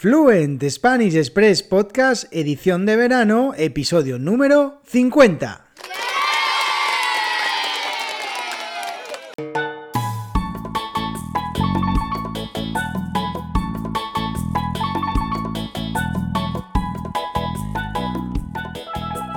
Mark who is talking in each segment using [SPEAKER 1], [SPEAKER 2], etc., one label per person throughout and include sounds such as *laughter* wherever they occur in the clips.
[SPEAKER 1] Fluent Spanish Express Podcast, edición de verano, episodio número 50.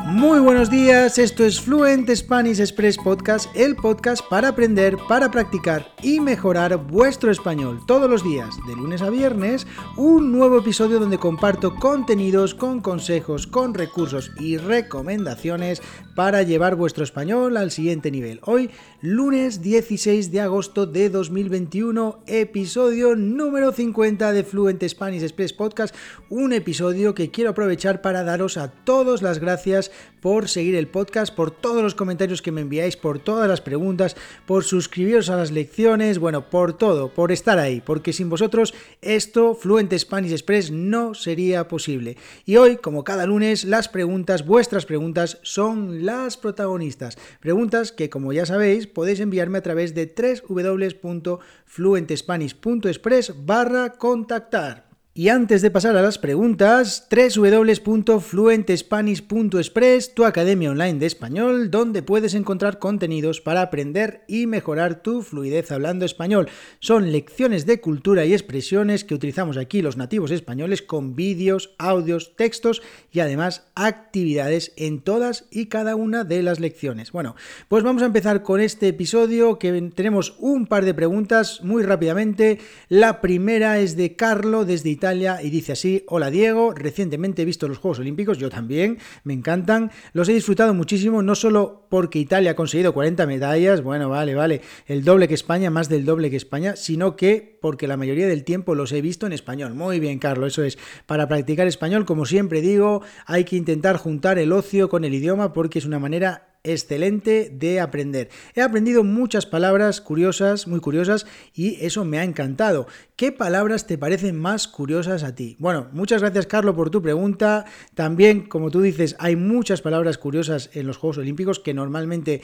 [SPEAKER 1] Muy buenos días, esto es Fluent Spanish Express Podcast, el podcast para aprender, para practicar y mejorar vuestro español. Todos los días, de lunes a viernes, un nuevo episodio donde comparto contenidos con consejos, con recursos y recomendaciones para llevar vuestro español al siguiente nivel. Hoy, lunes 16 de agosto de 2021, episodio número 50 de Fluent Spanish Express Podcast, un episodio que quiero aprovechar para daros a todos las gracias por seguir el podcast, por todos los comentarios que me enviáis, por todas las preguntas, por suscribiros a las lecciones, bueno, por todo, por estar ahí, porque sin vosotros esto, Fluent Spanish Express, no sería posible. Y hoy, como cada lunes, las preguntas, vuestras preguntas, son las protagonistas. Preguntas que, como ya sabéis, podéis enviarme a través de www.fluentespanish.express barra contactar. Y antes de pasar a las preguntas, www.fluentespanish.express, tu academia online de español, donde puedes encontrar contenidos para aprender y mejorar tu fluidez hablando español. Son lecciones de cultura y expresiones que utilizamos aquí los nativos españoles con vídeos, audios, textos y además actividades en todas y cada una de las lecciones. Bueno, pues vamos a empezar con este episodio que tenemos un par de preguntas muy rápidamente. La primera es de Carlo desde Italia y dice así, hola Diego, recientemente he visto los Juegos Olímpicos, yo también, me encantan, los he disfrutado muchísimo, no solo porque Italia ha conseguido 40 medallas, bueno, vale, vale, el doble que España, más del doble que España, sino que porque la mayoría del tiempo los he visto en español. Muy bien, Carlos, eso es, para practicar español, como siempre digo, hay que intentar juntar el ocio con el idioma porque es una manera excelente de aprender. He aprendido muchas palabras curiosas, muy curiosas, y eso me ha encantado. ¿Qué palabras te parecen más curiosas a ti? Bueno, muchas gracias Carlos por tu pregunta. También, como tú dices, hay muchas palabras curiosas en los Juegos Olímpicos que normalmente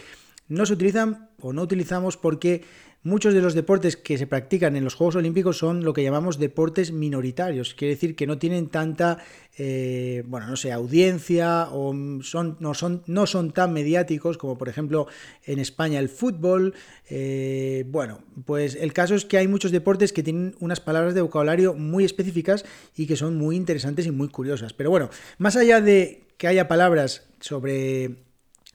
[SPEAKER 1] no se utilizan o no utilizamos porque Muchos de los deportes que se practican en los Juegos Olímpicos son lo que llamamos deportes minoritarios, quiere decir que no tienen tanta, eh, bueno, no sé, audiencia o son, no, son, no son tan mediáticos como por ejemplo en España el fútbol. Eh, bueno, pues el caso es que hay muchos deportes que tienen unas palabras de vocabulario muy específicas y que son muy interesantes y muy curiosas. Pero bueno, más allá de que haya palabras sobre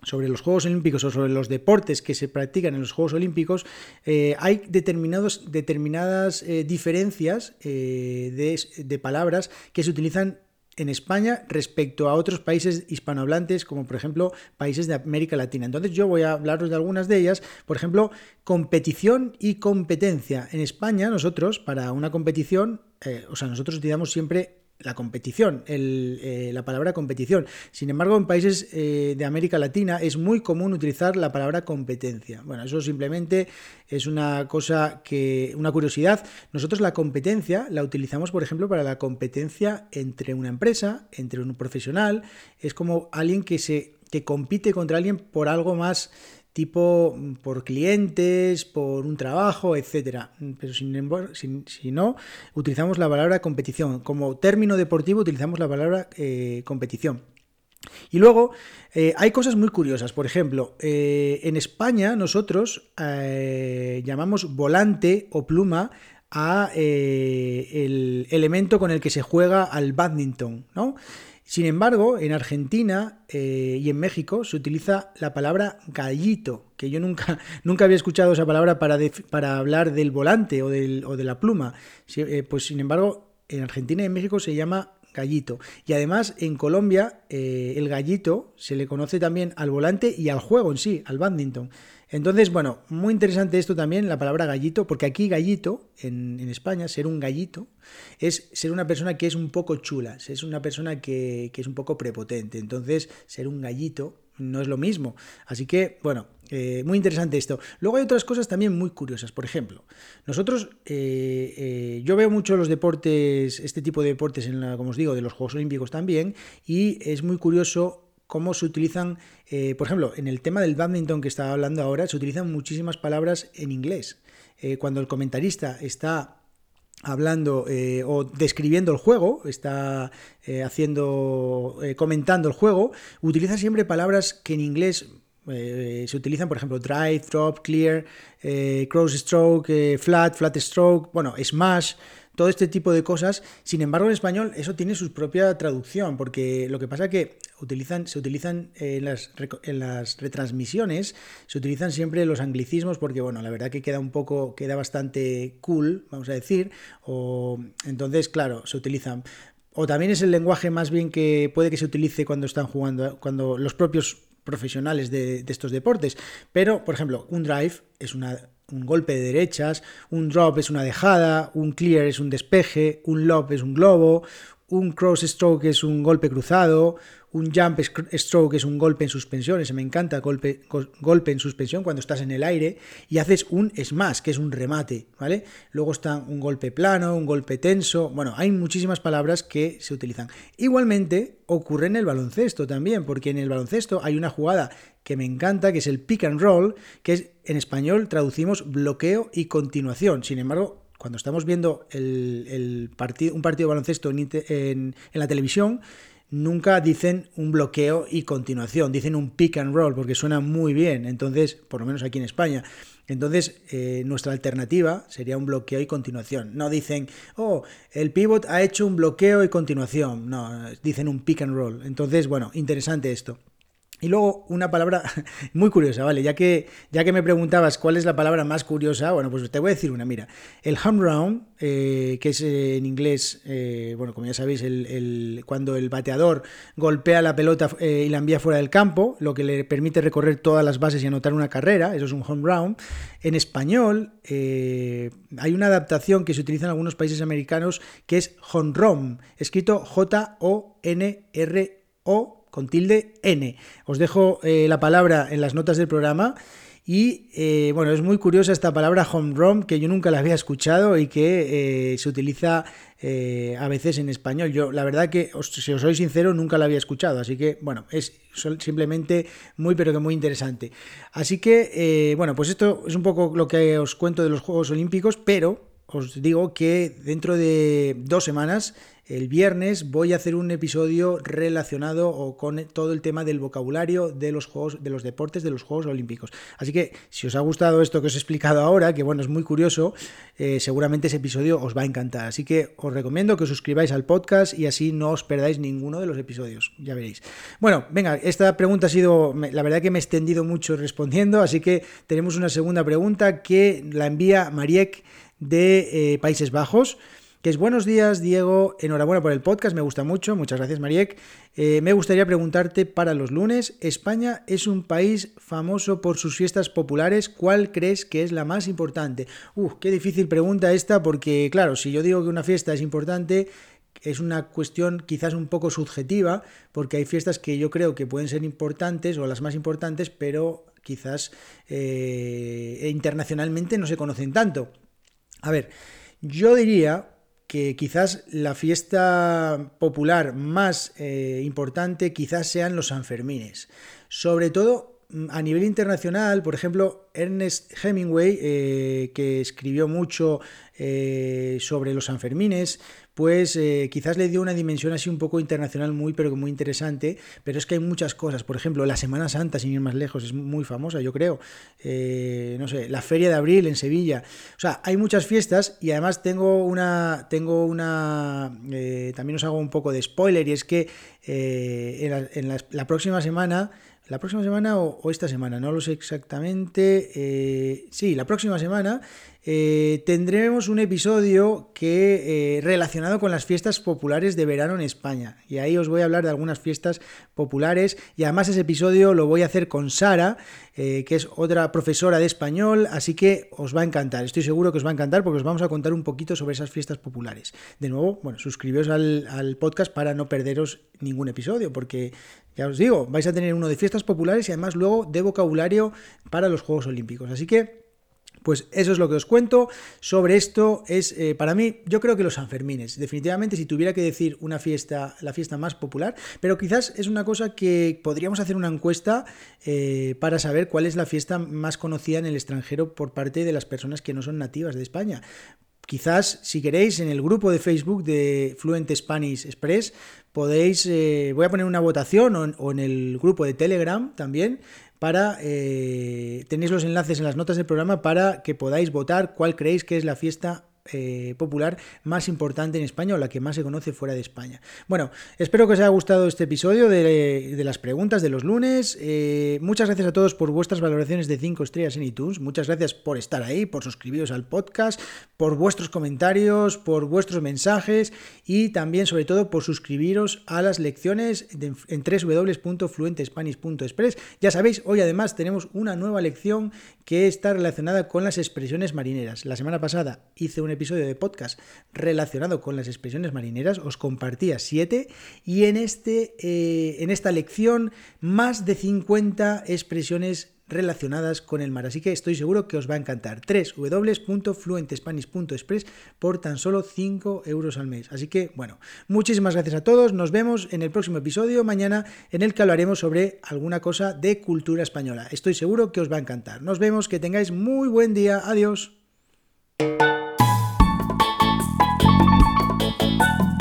[SPEAKER 1] sobre los Juegos Olímpicos o sobre los deportes que se practican en los Juegos Olímpicos, eh, hay determinados, determinadas eh, diferencias eh, de, de, palabras que se utilizan en España respecto a otros países hispanohablantes, como por ejemplo países de América Latina. Entonces yo voy a hablaros de algunas de ellas. Por ejemplo, competición y competencia. En España nosotros, para una competición, o sea, nosotros utilizamos siempre la competición, eh, la palabra competición. Sin embargo, en países eh, de América Latina es muy común utilizar la palabra competencia. Bueno, eso simplemente es una cosa que, una curiosidad. Nosotros la competencia la utilizamos, por ejemplo, para la competencia entre una empresa, entre un profesional. Es como alguien que se que compite contra alguien por algo más tipo mm, por clientes, por un trabajo, etcétera. Pero sin embargo, si, no, utilizamos la palabra competición. Como término deportivo utilizamos la palabra eh, competición. Y luego eh, hay cosas muy curiosas. Por ejemplo, eh, en España nosotros llamamos volante o pluma a el elemento con el que se juega al badminton, ¿no? Sin embargo, en Argentina eh, y en México se utiliza la palabra gallito, que yo nunca, *laughs* nunca había escuchado esa palabra para, para hablar del volante o, del, o de la pluma. Eh, pues sin embargo, en Argentina y en México se llama gallito. Y además en Colombia eh, el gallito se le conoce también al volante y al juego en sí, al badminton. Entonces, bueno, muy interesante esto también, la palabra gallito, porque aquí gallito, en, España, ser un gallito, es ser una persona que es un poco chula, es una persona que, es un poco prepotente. Entonces, ser un gallito no es lo mismo. Así que, bueno, eh, muy interesante esto. Luego hay otras cosas también muy curiosas. Por ejemplo, nosotros, eh, eh, yo veo mucho los deportes, este tipo de deportes, en la, como os digo, de los Juegos Olímpicos también, y es muy curioso cómo se utilizan, eh, por ejemplo, en el tema del badminton que estaba hablando ahora, se utilizan muchísimas palabras en inglés. Eh, cuando el comentarista está hablando eh, o describiendo el juego, está haciendo, comentando el juego, utiliza siempre palabras que en inglés se utilizan, por ejemplo, drive, drop, clear, cross stroke, flat, flat stroke, bueno, smash todo este tipo de cosas. Sin embargo, en español eso tiene su propia traducción, porque lo que pasa es que utilizan, se utilizan en las, en las retransmisiones, se utilizan siempre los anglicismos, porque bueno, la verdad que queda un poco, queda bastante cool, vamos a decir, o entonces, claro, se utilizan. O también es el lenguaje más bien que puede que se utilice cuando están jugando, cuando los propios profesionales de, de estos deportes. Pero, por ejemplo, un drive es una un golpe de derechas, un drop es una dejada, un clear es un despeje, un lob es un globo, un cross stroke es un golpe cruzado, un jump stroke es un golpe en suspensión, ese me encanta, golpe, en suspensión cuando estás en el aire, y haces un smash, que es un remate, ¿vale? Luego está un golpe plano, un golpe tenso, bueno, hay muchísimas palabras que se utilizan. Igualmente ocurre en el baloncesto también, porque en el baloncesto hay una jugada que me encanta, que es el pick and roll, que es en español traducimos bloqueo y continuación. Sin embargo, cuando estamos viendo un partido de baloncesto en, en, la televisión, nunca dicen un bloqueo y continuación, dicen un pick and roll, porque suena muy bien. Entonces, por lo menos aquí en España. Entonces, eh, nuestra alternativa sería un bloqueo y continuación. No dicen, oh, el pivot ha hecho un bloqueo y continuación. No, dicen un pick and roll. Entonces, bueno, interesante esto. Y luego una palabra *laughs* muy curiosa, ¿vale? Ya que, ya que me preguntabas cuál es la palabra más curiosa, bueno, pues te voy a decir una, mira. El home round, eh, que es eh, en inglés, eh, bueno, como ya sabéis, el, cuando el bateador golpea la pelota y la envía fuera del campo, lo que le permite recorrer todas las bases y anotar una carrera, eso es un home round. En español hay una adaptación que se utiliza en algunos países americanos que es run, escrito J-O-N-R-O con tilde N. Os dejo eh, la palabra en las notas del programa. Y eh, bueno, es muy curiosa esta palabra home run que yo nunca la había escuchado y que eh, se utiliza a veces en español. Yo, la verdad que, si os soy sincero, nunca la había escuchado. Así que, bueno, es simplemente muy, pero que muy interesante. Así que, bueno, pues esto es un poco lo que os cuento de los Juegos Olímpicos, pero os digo que dentro de dos semanas el viernes voy a hacer un episodio relacionado con todo el tema del vocabulario de los juegos, de los deportes de los Juegos Olímpicos. Así que si os ha gustado esto que os he explicado ahora, que bueno, es muy curioso, eh, seguramente ese episodio os va a encantar. Así que os recomiendo que os suscribáis al podcast y así no os perdáis ninguno de los episodios. Ya veréis. Bueno, venga, esta pregunta ha sido, la verdad que me he extendido mucho respondiendo, así que tenemos una segunda pregunta que la envía Mariek de eh, Países Bajos que es buenos días, Diego, enhorabuena por el podcast, me gusta mucho, muchas gracias, Mariek. Eh, me gustaría preguntarte para los lunes, España es un país famoso por sus fiestas populares, ¿cuál crees que es la más importante? Uf, qué difícil pregunta esta, porque claro, si yo digo que una fiesta es importante, es una cuestión quizás un poco subjetiva, porque hay fiestas que yo creo que pueden ser importantes o las más importantes, pero quizás eh, internacionalmente no se conocen tanto. A ver, yo diría que quizás la fiesta popular más eh, importante quizás sean los Sanfermines. Sobre todo mm, a nivel internacional, por ejemplo, Ernest Hemingway, eh, que escribió mucho eh, sobre los Sanfermines, pues eh, quizás le dio una dimensión así un poco internacional muy, pero muy interesante, pero es que hay muchas cosas, por ejemplo, la Semana Santa, sin ir más lejos, es muy famosa, yo creo, eh, no sé, la Feria de Abril en Sevilla, o sea, hay muchas fiestas y además tengo una, tengo una, eh, también os hago un poco de spoiler y es que en, la, próxima semana la próxima semana o, esta semana, no lo sé exactamente. sí, la próxima semana eh, tendremos un episodio que eh, relacionado con las fiestas populares de verano en España. Y ahí os voy a hablar de algunas fiestas populares. Y además ese episodio lo voy a hacer con Sara, eh, que es otra profesora de español. Así que os va a encantar. Estoy seguro que os va a encantar porque os vamos a contar un poquito sobre esas fiestas populares. De nuevo, bueno, suscribiros al, al podcast para no perderos ningún episodio. Porque ya os digo, vais a tener uno de fiestas populares y además luego de vocabulario para los Juegos Olímpicos. Así que pues eso es lo que os cuento sobre esto. Es eh, para mí, yo creo que los Sanfermines. Definitivamente, si tuviera que decir una fiesta, la fiesta más popular, pero quizás es una cosa que podríamos hacer una encuesta eh, para saber cuál es la fiesta más conocida en el extranjero por parte de las personas que no son nativas de España. quizás, si queréis, en el grupo de Facebook de Fluent Spanish Express, podéis, eh, voy a poner una votación o en, el grupo de Telegram también, para, eh, tenéis los enlaces en las notas del programa para que podáis votar cuál creéis que es la fiesta eh, popular más importante en España o la que más se conoce fuera de España. Bueno, espero que os haya gustado este episodio de, las preguntas de los lunes. Eh, muchas gracias a todos por vuestras valoraciones de 5 estrellas en iTunes. Muchas gracias por estar ahí, por suscribiros al podcast, por vuestros comentarios, por vuestros mensajes y también, sobre todo, por suscribiros a las lecciones en www.fluentespanish.express. Ya sabéis, hoy además tenemos una nueva lección que está relacionada con las expresiones marineras. La semana pasada hice un episodio de podcast relacionado con las expresiones marineras, os compartía siete y en, este, eh, en esta lección más de 50 expresiones relacionadas con el mar. Así que estoy seguro que os va a encantar. www.fluentespanish.express por tan solo 5 euros al mes. Así que, bueno, muchísimas gracias a todos. Nos vemos en el próximo episodio mañana en el que hablaremos sobre alguna cosa de cultura española. Estoy seguro que os va a encantar. Nos vemos, que tengáis muy buen día. Adiós. thank you